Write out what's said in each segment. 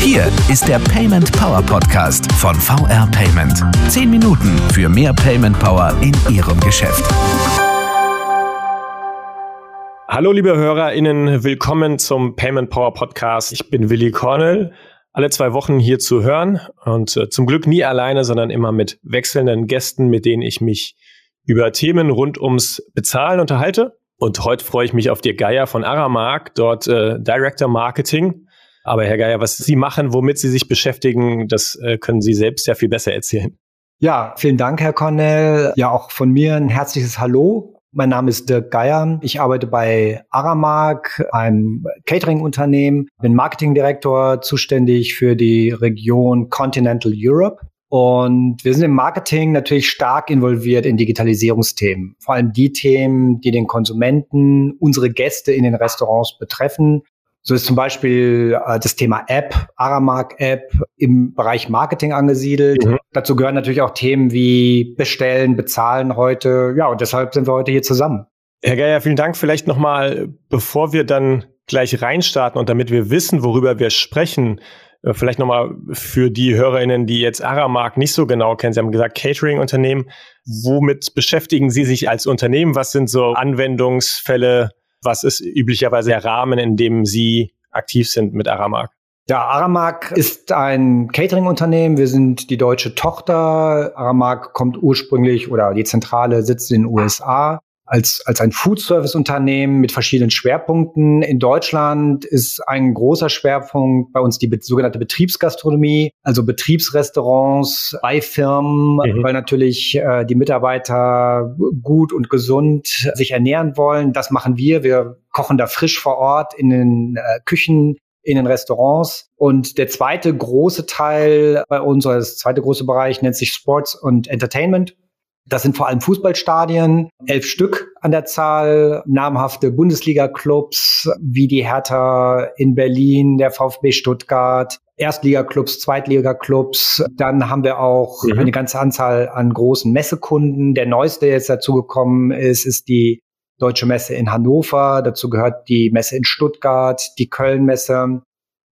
Hier ist der Payment Power Podcast von VR Payment. Zehn Minuten für mehr Payment Power in Ihrem Geschäft. Hallo liebe HörerInnen, willkommen zum Payment Power Podcast. Ich bin Willi Cornell, alle zwei Wochen hier zu hören und äh, zum Glück nie alleine, sondern immer mit wechselnden Gästen, mit denen ich mich über Themen rund ums Bezahlen unterhalte. Und heute freue ich mich auf Dirk Geier von Aramark, dort äh, Director Marketing. Aber Herr Geier, was Sie machen, womit Sie sich beschäftigen, das äh, können Sie selbst ja viel besser erzählen. Ja, vielen Dank, Herr Cornell. Ja, auch von mir ein herzliches Hallo mein Name ist Dirk Geier. Ich arbeite bei Aramark, einem Catering-Unternehmen, bin Marketingdirektor, zuständig für die Region Continental Europe. Und wir sind im Marketing natürlich stark involviert in Digitalisierungsthemen. Vor allem die Themen, die den Konsumenten, unsere Gäste in den Restaurants betreffen. So ist zum Beispiel äh, das Thema App, Aramark App im Bereich Marketing angesiedelt. Mhm. Dazu gehören natürlich auch Themen wie Bestellen, Bezahlen heute. Ja, und deshalb sind wir heute hier zusammen. Herr Geier, vielen Dank. Vielleicht nochmal, bevor wir dann gleich reinstarten und damit wir wissen, worüber wir sprechen, vielleicht nochmal für die HörerInnen, die jetzt Aramark nicht so genau kennen. Sie haben gesagt, Catering-Unternehmen. Womit beschäftigen Sie sich als Unternehmen? Was sind so Anwendungsfälle? Was ist üblicherweise der Rahmen, in dem Sie aktiv sind mit Aramark? Ja, Aramark ist ein Catering-Unternehmen. Wir sind die deutsche Tochter. Aramark kommt ursprünglich oder die Zentrale sitzt in den USA als, als ein Food-Service-Unternehmen mit verschiedenen Schwerpunkten. In Deutschland ist ein großer Schwerpunkt bei uns die be sogenannte Betriebsgastronomie, also Betriebsrestaurants bei Firmen, mhm. weil natürlich äh, die Mitarbeiter gut und gesund sich ernähren wollen. Das machen wir. Wir kochen da frisch vor Ort in den äh, Küchen in den Restaurants. Und der zweite große Teil bei uns, oder das zweite große Bereich nennt sich Sports und Entertainment. Das sind vor allem Fußballstadien, elf Stück an der Zahl, namhafte Bundesliga-Clubs wie die Hertha in Berlin, der VfB Stuttgart, Erstliga-Clubs, Zweitliga-Clubs. Dann haben wir auch mhm. eine ganze Anzahl an großen Messekunden. Der neueste, der jetzt dazugekommen ist, ist die Deutsche Messe in Hannover. Dazu gehört die Messe in Stuttgart, die Köln-Messe,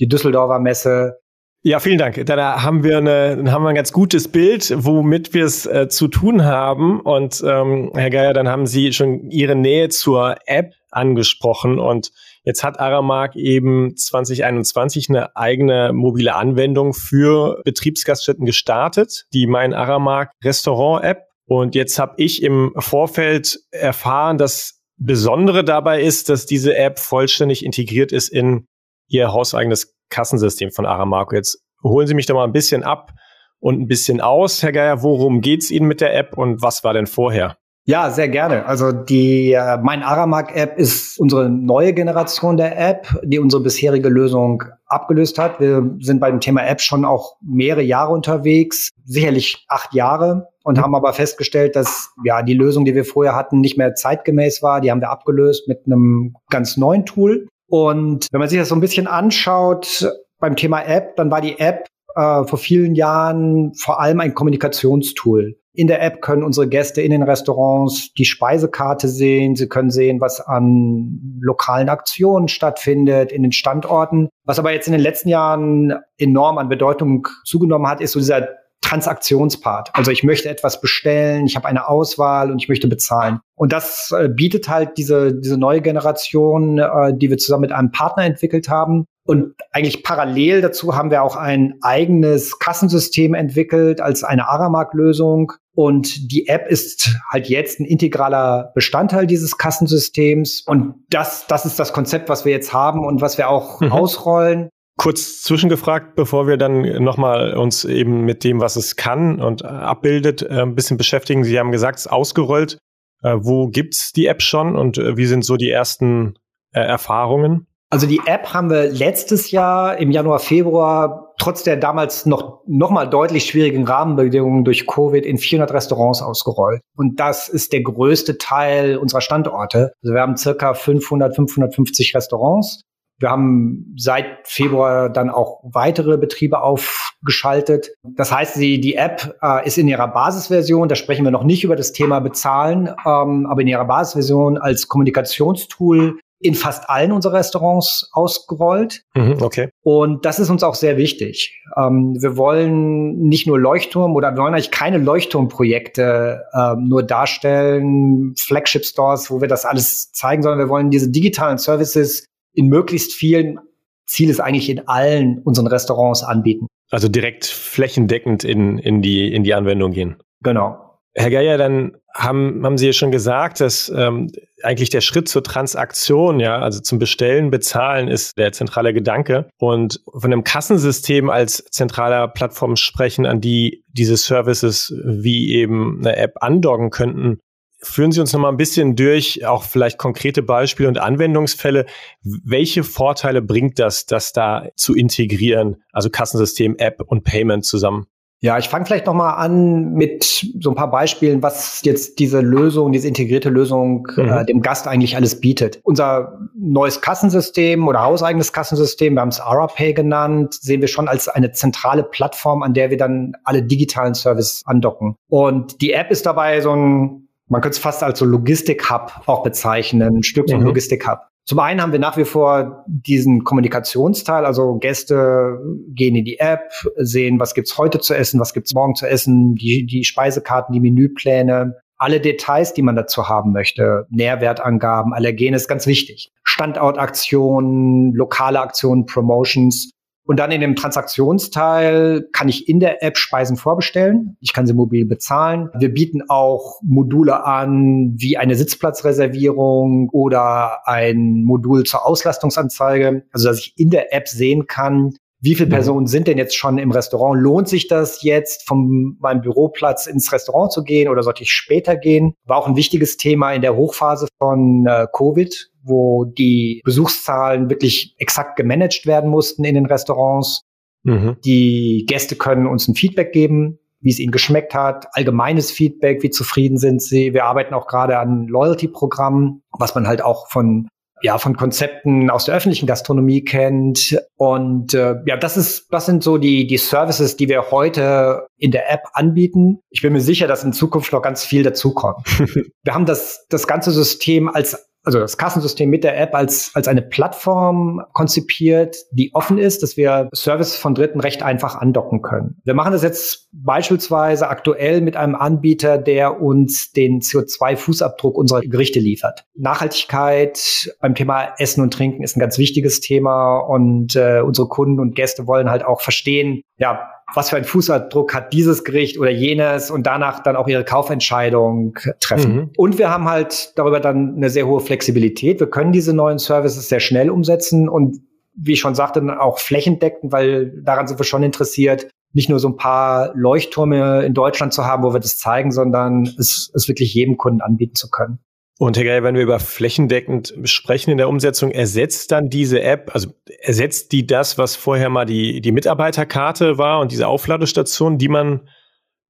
die Düsseldorfer Messe, ja, vielen Dank. Da haben wir, eine, dann haben wir ein ganz gutes Bild, womit wir es äh, zu tun haben. Und ähm, Herr Geier, dann haben Sie schon Ihre Nähe zur App angesprochen. Und jetzt hat Aramark eben 2021 eine eigene mobile Anwendung für Betriebsgaststätten gestartet, die Mein Aramark Restaurant App. Und jetzt habe ich im Vorfeld erfahren, dass Besondere dabei ist, dass diese App vollständig integriert ist in Ihr hauseigenes Kassensystem von Aramarco. Jetzt holen Sie mich da mal ein bisschen ab und ein bisschen aus, Herr Geier. Worum geht es Ihnen mit der App und was war denn vorher? Ja, sehr gerne. Also die äh, Mein Aramark App ist unsere neue Generation der App, die unsere bisherige Lösung abgelöst hat. Wir sind beim Thema App schon auch mehrere Jahre unterwegs, sicherlich acht Jahre und haben aber festgestellt, dass ja die Lösung, die wir vorher hatten, nicht mehr zeitgemäß war. Die haben wir abgelöst mit einem ganz neuen Tool. Und wenn man sich das so ein bisschen anschaut beim Thema App, dann war die App äh, vor vielen Jahren vor allem ein Kommunikationstool. In der App können unsere Gäste in den Restaurants die Speisekarte sehen. Sie können sehen, was an lokalen Aktionen stattfindet in den Standorten. Was aber jetzt in den letzten Jahren enorm an Bedeutung zugenommen hat, ist so dieser Transaktionspart. Also ich möchte etwas bestellen, ich habe eine Auswahl und ich möchte bezahlen. Und das äh, bietet halt diese, diese neue Generation, äh, die wir zusammen mit einem Partner entwickelt haben. Und eigentlich parallel dazu haben wir auch ein eigenes Kassensystem entwickelt als eine Aramark-Lösung. Und die App ist halt jetzt ein integraler Bestandteil dieses Kassensystems. Und das, das ist das Konzept, was wir jetzt haben und was wir auch mhm. ausrollen. Kurz zwischengefragt, bevor wir dann nochmal uns eben mit dem, was es kann und abbildet, äh, ein bisschen beschäftigen. Sie haben gesagt, es ist ausgerollt. Äh, wo gibt's die App schon und äh, wie sind so die ersten Erfahrungen? Also die App haben wir letztes Jahr im Januar, Februar trotz der damals noch, noch mal deutlich schwierigen Rahmenbedingungen durch Covid in 400 Restaurants ausgerollt. Und das ist der größte Teil unserer Standorte. Also wir haben circa 500, 550 Restaurants wir haben seit Februar dann auch weitere Betriebe aufgeschaltet. Das heißt, die, die App äh, ist in ihrer Basisversion, da sprechen wir noch nicht über das Thema Bezahlen, ähm, aber in ihrer Basisversion als Kommunikationstool in fast allen unserer Restaurants ausgerollt. Mhm, okay. Und das ist uns auch sehr wichtig. Ähm, wir wollen nicht nur Leuchtturm oder wir wollen eigentlich keine Leuchtturmprojekte ähm, nur darstellen, Flagship Stores, wo wir das alles zeigen, sondern wir wollen diese digitalen Services in möglichst vielen, Ziel ist eigentlich in allen unseren Restaurants anbieten. Also direkt flächendeckend in, in, die, in die Anwendung gehen. Genau. Herr Geier, dann haben, haben Sie ja schon gesagt, dass ähm, eigentlich der Schritt zur Transaktion, ja, also zum Bestellen, Bezahlen ist der zentrale Gedanke. Und von einem Kassensystem als zentraler Plattform sprechen, an die diese Services wie eben eine App andocken könnten. Führen Sie uns noch mal ein bisschen durch, auch vielleicht konkrete Beispiele und Anwendungsfälle. Welche Vorteile bringt das, das da zu integrieren, also Kassensystem, App und Payment zusammen? Ja, ich fange vielleicht noch mal an mit so ein paar Beispielen, was jetzt diese Lösung, diese integrierte Lösung mhm. äh, dem Gast eigentlich alles bietet. Unser neues Kassensystem oder hauseigenes Kassensystem, wir haben es AraPay genannt, sehen wir schon als eine zentrale Plattform, an der wir dann alle digitalen Services andocken. Und die App ist dabei so ein man könnte es fast als so Logistik-Hub auch bezeichnen, ein Stück mhm. Logistik-Hub. Zum einen haben wir nach wie vor diesen Kommunikationsteil, also Gäste gehen in die App, sehen, was gibt's heute zu essen, was gibt's morgen zu essen, die, die Speisekarten, die Menüpläne, alle Details, die man dazu haben möchte, Nährwertangaben, Allergene ist ganz wichtig. Standortaktionen, lokale Aktionen, Promotions. Und dann in dem Transaktionsteil kann ich in der App Speisen vorbestellen. Ich kann sie mobil bezahlen. Wir bieten auch Module an, wie eine Sitzplatzreservierung oder ein Modul zur Auslastungsanzeige. Also, dass ich in der App sehen kann, wie viele mhm. Personen sind denn jetzt schon im Restaurant? Lohnt sich das jetzt, von meinem Büroplatz ins Restaurant zu gehen oder sollte ich später gehen? War auch ein wichtiges Thema in der Hochphase von äh, Covid wo die Besuchszahlen wirklich exakt gemanagt werden mussten in den Restaurants. Mhm. Die Gäste können uns ein Feedback geben, wie es ihnen geschmeckt hat, allgemeines Feedback, wie zufrieden sind sie. Wir arbeiten auch gerade an Loyalty-Programmen, was man halt auch von ja von Konzepten aus der öffentlichen Gastronomie kennt und äh, ja das ist das sind so die die Services die wir heute in der App anbieten ich bin mir sicher dass in Zukunft noch ganz viel dazukommt wir haben das das ganze System als also das Kassensystem mit der App als, als eine Plattform konzipiert, die offen ist, dass wir Services von Dritten recht einfach andocken können. Wir machen das jetzt beispielsweise aktuell mit einem Anbieter, der uns den CO2-Fußabdruck unserer Gerichte liefert. Nachhaltigkeit beim Thema Essen und Trinken ist ein ganz wichtiges Thema und äh, unsere Kunden und Gäste wollen halt auch verstehen, ja, was für einen Fußabdruck hat dieses Gericht oder jenes und danach dann auch ihre Kaufentscheidung treffen. Mhm. Und wir haben halt darüber dann eine sehr hohe Flexibilität. Wir können diese neuen Services sehr schnell umsetzen und wie ich schon sagte, dann auch flächendeckend, weil daran sind wir schon interessiert, nicht nur so ein paar Leuchttürme in Deutschland zu haben, wo wir das zeigen, sondern es, es wirklich jedem Kunden anbieten zu können. Und Herr Geier, wenn wir über flächendeckend sprechen in der Umsetzung, ersetzt dann diese App, also ersetzt die das, was vorher mal die, die Mitarbeiterkarte war und diese Aufladestation, die man,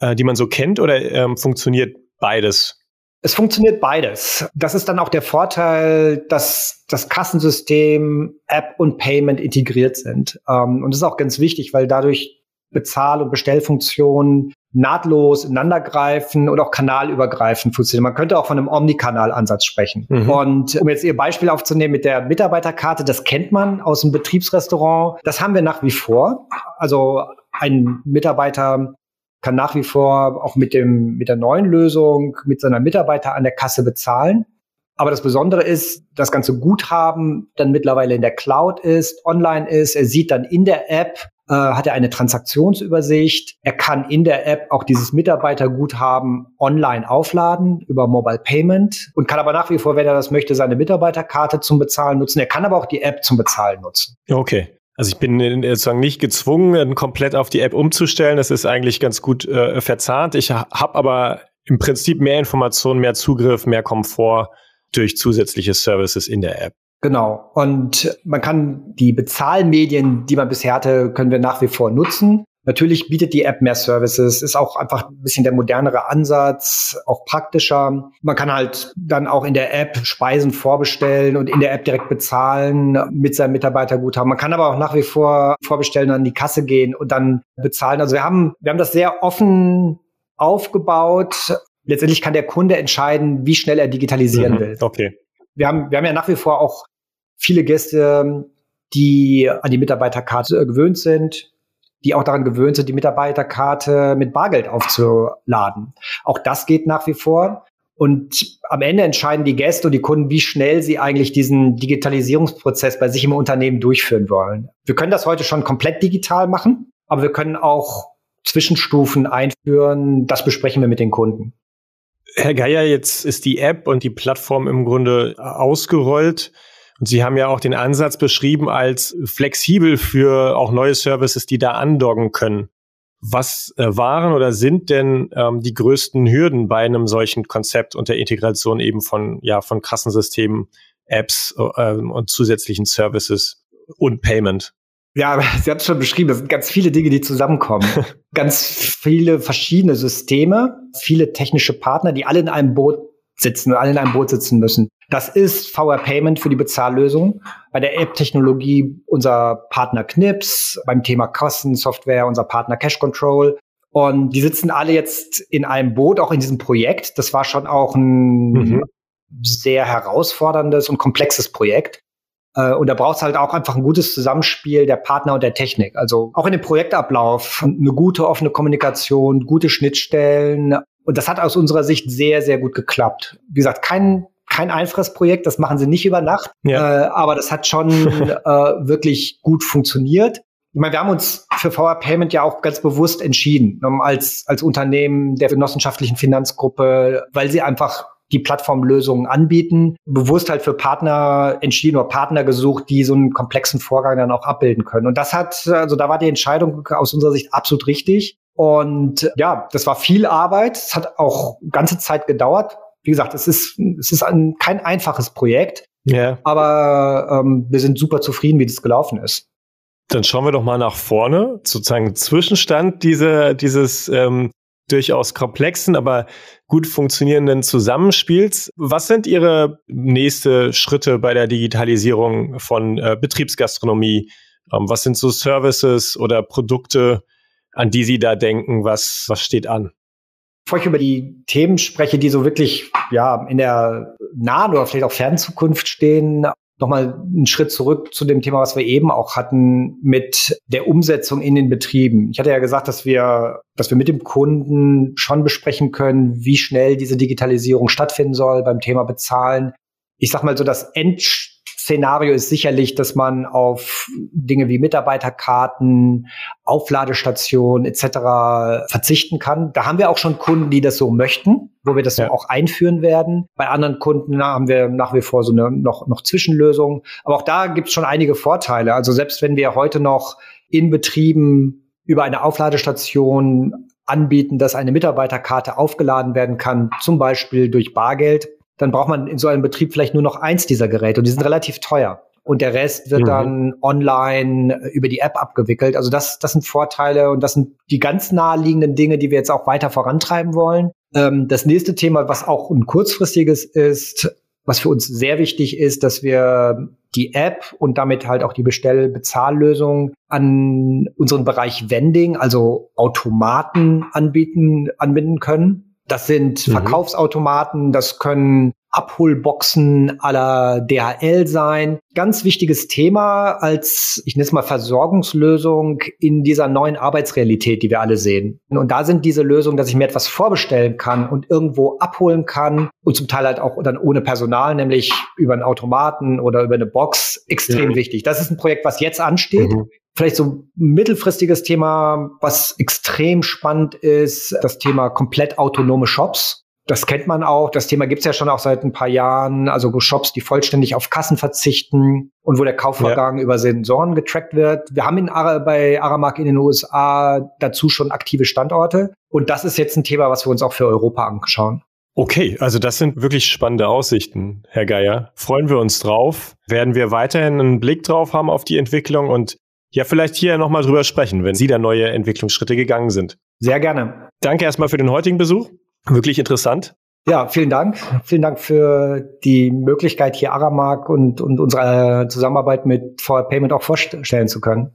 äh, die man so kennt, oder ähm, funktioniert beides? Es funktioniert beides. Das ist dann auch der Vorteil, dass das Kassensystem, App und Payment integriert sind. Ähm, und das ist auch ganz wichtig, weil dadurch Bezahl- und Bestellfunktionen nahtlos ineinandergreifen und auch kanalübergreifend funktionieren. Man könnte auch von einem Omnikanal-Ansatz sprechen. Mhm. Und um jetzt Ihr Beispiel aufzunehmen mit der Mitarbeiterkarte, das kennt man aus dem Betriebsrestaurant. Das haben wir nach wie vor. Also ein Mitarbeiter kann nach wie vor auch mit dem, mit der neuen Lösung mit seiner Mitarbeiter an der Kasse bezahlen. Aber das Besondere ist, das ganze Guthaben dann mittlerweile in der Cloud ist, online ist. Er sieht dann in der App, äh, hat er eine Transaktionsübersicht. Er kann in der App auch dieses Mitarbeiterguthaben online aufladen über Mobile Payment und kann aber nach wie vor, wenn er das möchte, seine Mitarbeiterkarte zum Bezahlen nutzen. Er kann aber auch die App zum Bezahlen nutzen. Okay. Also ich bin äh, sozusagen nicht gezwungen, komplett auf die App umzustellen. Das ist eigentlich ganz gut äh, verzahnt. Ich habe aber im Prinzip mehr Informationen, mehr Zugriff, mehr Komfort durch zusätzliche Services in der App. Genau. Und man kann die Bezahlmedien, die man bisher hatte, können wir nach wie vor nutzen. Natürlich bietet die App mehr Services, ist auch einfach ein bisschen der modernere Ansatz, auch praktischer. Man kann halt dann auch in der App Speisen vorbestellen und in der App direkt bezahlen mit seinem Mitarbeiterguthaben. Man kann aber auch nach wie vor vorbestellen, an die Kasse gehen und dann bezahlen. Also wir haben, wir haben das sehr offen aufgebaut. Letztendlich kann der Kunde entscheiden, wie schnell er digitalisieren mhm, will. Okay wir haben, wir haben ja nach wie vor auch viele Gäste, die an die Mitarbeiterkarte gewöhnt sind, die auch daran gewöhnt sind, die Mitarbeiterkarte mit Bargeld aufzuladen. Auch das geht nach wie vor. Und am Ende entscheiden die Gäste und die Kunden, wie schnell sie eigentlich diesen Digitalisierungsprozess bei sich im Unternehmen durchführen wollen. Wir können das heute schon komplett digital machen, aber wir können auch Zwischenstufen einführen. Das besprechen wir mit den Kunden. Herr Geier, jetzt ist die App und die Plattform im Grunde ausgerollt. Und Sie haben ja auch den Ansatz beschrieben als flexibel für auch neue Services, die da andocken können. Was äh, waren oder sind denn ähm, die größten Hürden bei einem solchen Konzept und der Integration eben von, ja, von Kassensystemen, Apps äh, und zusätzlichen Services und Payment? Ja, Sie haben es schon beschrieben, das sind ganz viele Dinge, die zusammenkommen. ganz viele verschiedene Systeme, viele technische Partner, die alle in einem Boot sitzen, alle in einem Boot sitzen müssen. Das ist VR Payment für die Bezahllösung. Bei der App-Technologie unser Partner Knips, beim Thema Kostensoftware unser Partner Cash Control. Und die sitzen alle jetzt in einem Boot, auch in diesem Projekt. Das war schon auch ein mhm. sehr herausforderndes und komplexes Projekt. Äh, und da braucht es halt auch einfach ein gutes Zusammenspiel der Partner und der Technik. Also auch in dem Projektablauf eine gute offene Kommunikation, gute Schnittstellen. Und das hat aus unserer Sicht sehr, sehr gut geklappt. Wie gesagt, kein kein einfaches Projekt, das machen sie nicht über Nacht, ja. äh, aber das hat schon äh, wirklich gut funktioniert. Ich meine, wir haben uns für VR Payment ja auch ganz bewusst entschieden, um, als, als Unternehmen der genossenschaftlichen Finanzgruppe, weil sie einfach die Plattformlösungen anbieten, bewusst halt für Partner entschieden oder Partner gesucht, die so einen komplexen Vorgang dann auch abbilden können. Und das hat, also da war die Entscheidung aus unserer Sicht absolut richtig. Und ja, das war viel Arbeit. Es hat auch ganze Zeit gedauert wie gesagt, es ist, es ist ein, kein einfaches Projekt, yeah. aber ähm, wir sind super zufrieden, wie das gelaufen ist. Dann schauen wir doch mal nach vorne, sozusagen Zwischenstand dieser, dieses ähm, durchaus komplexen, aber gut funktionierenden Zusammenspiels. Was sind Ihre nächste Schritte bei der Digitalisierung von äh, Betriebsgastronomie? Ähm, was sind so Services oder Produkte, an die Sie da denken? Was, was steht an? bevor ich über die Themen spreche, die so wirklich ja in der nahen oder vielleicht auch fernen Zukunft stehen, nochmal einen Schritt zurück zu dem Thema, was wir eben auch hatten mit der Umsetzung in den Betrieben. Ich hatte ja gesagt, dass wir, dass wir mit dem Kunden schon besprechen können, wie schnell diese Digitalisierung stattfinden soll beim Thema Bezahlen. Ich sag mal so, das End Szenario ist sicherlich, dass man auf Dinge wie Mitarbeiterkarten, Aufladestationen etc. verzichten kann. Da haben wir auch schon Kunden, die das so möchten, wo wir das ja. auch einführen werden. Bei anderen Kunden haben wir nach wie vor so eine noch, noch Zwischenlösung. Aber auch da gibt es schon einige Vorteile. Also selbst wenn wir heute noch in Betrieben über eine Aufladestation anbieten, dass eine Mitarbeiterkarte aufgeladen werden kann, zum Beispiel durch Bargeld, dann braucht man in so einem Betrieb vielleicht nur noch eins dieser Geräte und die sind relativ teuer. Und der Rest wird mhm. dann online über die App abgewickelt. Also das, das sind Vorteile und das sind die ganz naheliegenden Dinge, die wir jetzt auch weiter vorantreiben wollen. Ähm, das nächste Thema, was auch ein kurzfristiges ist, was für uns sehr wichtig ist, dass wir die App und damit halt auch die Bestell-Bezahllösung an unseren Bereich Vending, also Automaten anbieten, anbinden können. Das sind mhm. Verkaufsautomaten, das können Abholboxen aller DHL sein. Ganz wichtiges Thema als, ich nenne es mal Versorgungslösung in dieser neuen Arbeitsrealität, die wir alle sehen. Und da sind diese Lösungen, dass ich mir etwas vorbestellen kann und irgendwo abholen kann und zum Teil halt auch dann ohne Personal, nämlich über einen Automaten oder über eine Box, extrem ja. wichtig. Das ist ein Projekt, was jetzt ansteht. Mhm. Vielleicht so ein mittelfristiges Thema, was extrem spannend ist, das Thema komplett autonome Shops. Das kennt man auch. Das Thema gibt's ja schon auch seit ein paar Jahren. Also Shops, die vollständig auf Kassen verzichten und wo der Kaufvorgang ja. über Sensoren getrackt wird. Wir haben in Ara, bei Aramark in den USA dazu schon aktive Standorte. Und das ist jetzt ein Thema, was wir uns auch für Europa anschauen. Okay, also das sind wirklich spannende Aussichten, Herr Geier. Freuen wir uns drauf. Werden wir weiterhin einen Blick drauf haben auf die Entwicklung und ja, vielleicht hier nochmal drüber sprechen, wenn Sie da neue Entwicklungsschritte gegangen sind. Sehr gerne. Danke erstmal für den heutigen Besuch. Wirklich interessant. Ja, vielen Dank. Vielen Dank für die Möglichkeit, hier Aramark und, und unsere Zusammenarbeit mit VR Payment auch vorstellen zu können.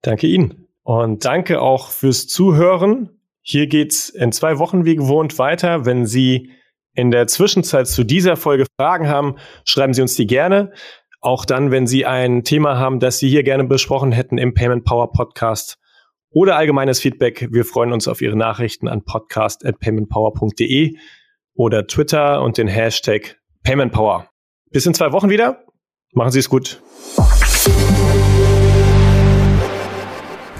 Danke Ihnen. Und danke auch fürs Zuhören. Hier geht's in zwei Wochen wie gewohnt weiter. Wenn Sie in der Zwischenzeit zu dieser Folge Fragen haben, schreiben Sie uns die gerne Auch dann, wenn Sie ein Thema haben, das Sie hier gerne besprochen hätten im Payment Power Podcast oder allgemeines Feedback. Wir freuen uns auf Ihre Nachrichten an podcast.paymentpower.de oder Twitter und den Hashtag PaymentPower. Bis in zwei Wochen wieder. Machen Sie es gut.